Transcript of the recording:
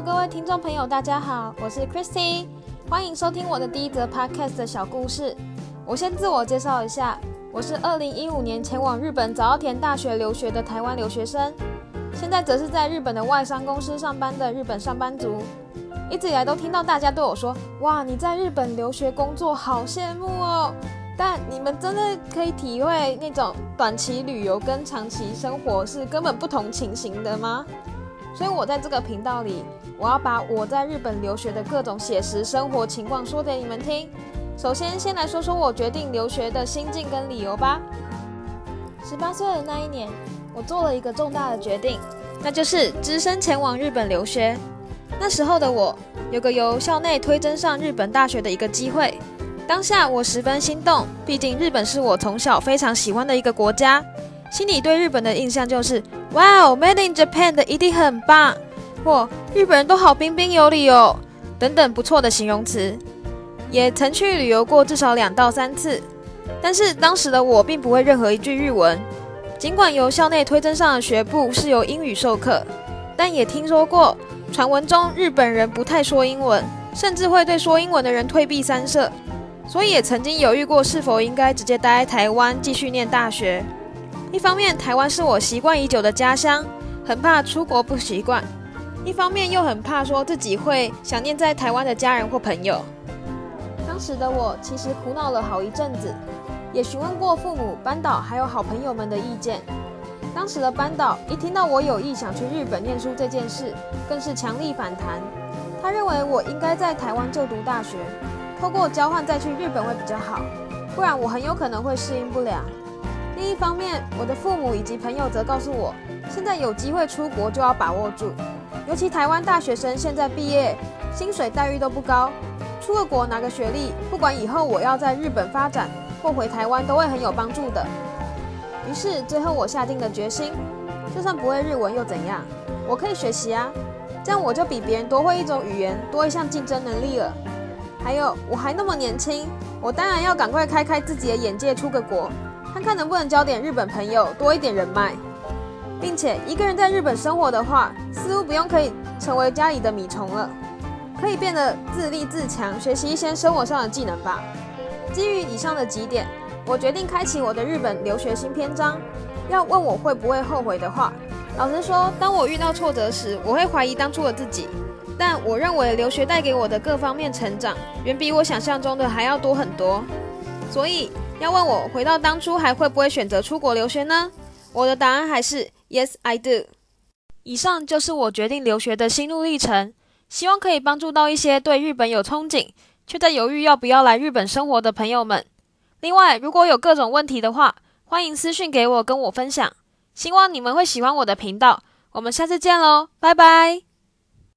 各位听众朋友，大家好，我是 Christy，欢迎收听我的第一则 Podcast 的小故事。我先自我介绍一下，我是二零一五年前往日本早稻田大学留学的台湾留学生，现在则是在日本的外商公司上班的日本上班族。一直以来都听到大家对我说：“哇，你在日本留学工作好羡慕哦！”但你们真的可以体会那种短期旅游跟长期生活是根本不同情形的吗？所以我在这个频道里，我要把我在日本留学的各种写实生活情况说给你们听。首先，先来说说我决定留学的心境跟理由吧。十八岁的那一年，我做了一个重大的决定，那就是只身前往日本留学。那时候的我，有个由校内推甄上日本大学的一个机会。当下我十分心动，毕竟日本是我从小非常喜欢的一个国家，心里对日本的印象就是“哇哦，Made in Japan” 的一定很棒，或日本人都好彬彬有礼哦，等等不错的形容词。也曾去旅游过至少两到三次，但是当时的我并不会任何一句日文。尽管由校内推甄上的学部是由英语授课，但也听说过传闻中日本人不太说英文，甚至会对说英文的人退避三舍。所以也曾经犹豫过是否应该直接待在台湾继续念大学。一方面，台湾是我习惯已久的家乡，很怕出国不习惯；一方面又很怕说自己会想念在台湾的家人或朋友。当时的我其实苦恼了好一阵子，也询问过父母、班导还有好朋友们的意见。当时的班导一听到我有意想去日本念书这件事，更是强力反弹。他认为我应该在台湾就读大学。透过交换再去日本会比较好，不然我很有可能会适应不良。另一方面，我的父母以及朋友则告诉我，现在有机会出国就要把握住，尤其台湾大学生现在毕业，薪水待遇都不高，出个国拿个学历，不管以后我要在日本发展或回台湾，都会很有帮助的。于是最后我下定了决心，就算不会日文又怎样，我可以学习啊，这样我就比别人多会一种语言，多一项竞争能力了。还有，我还那么年轻，我当然要赶快开开自己的眼界，出个国，看看能不能交点日本朋友，多一点人脉，并且一个人在日本生活的话，似乎不用可以成为家里的米虫了，可以变得自立自强，学习一些生活上的技能吧。基于以上的几点，我决定开启我的日本留学新篇章。要问我会不会后悔的话，老实说，当我遇到挫折时，我会怀疑当初的自己。但我认为留学带给我的各方面成长，远比我想象中的还要多很多。所以要问我回到当初还会不会选择出国留学呢？我的答案还是 Yes, I do。以上就是我决定留学的心路历程，希望可以帮助到一些对日本有憧憬却在犹豫要不要来日本生活的朋友们。另外，如果有各种问题的话，欢迎私讯给我跟我分享。希望你们会喜欢我的频道。我们下次见喽，拜拜。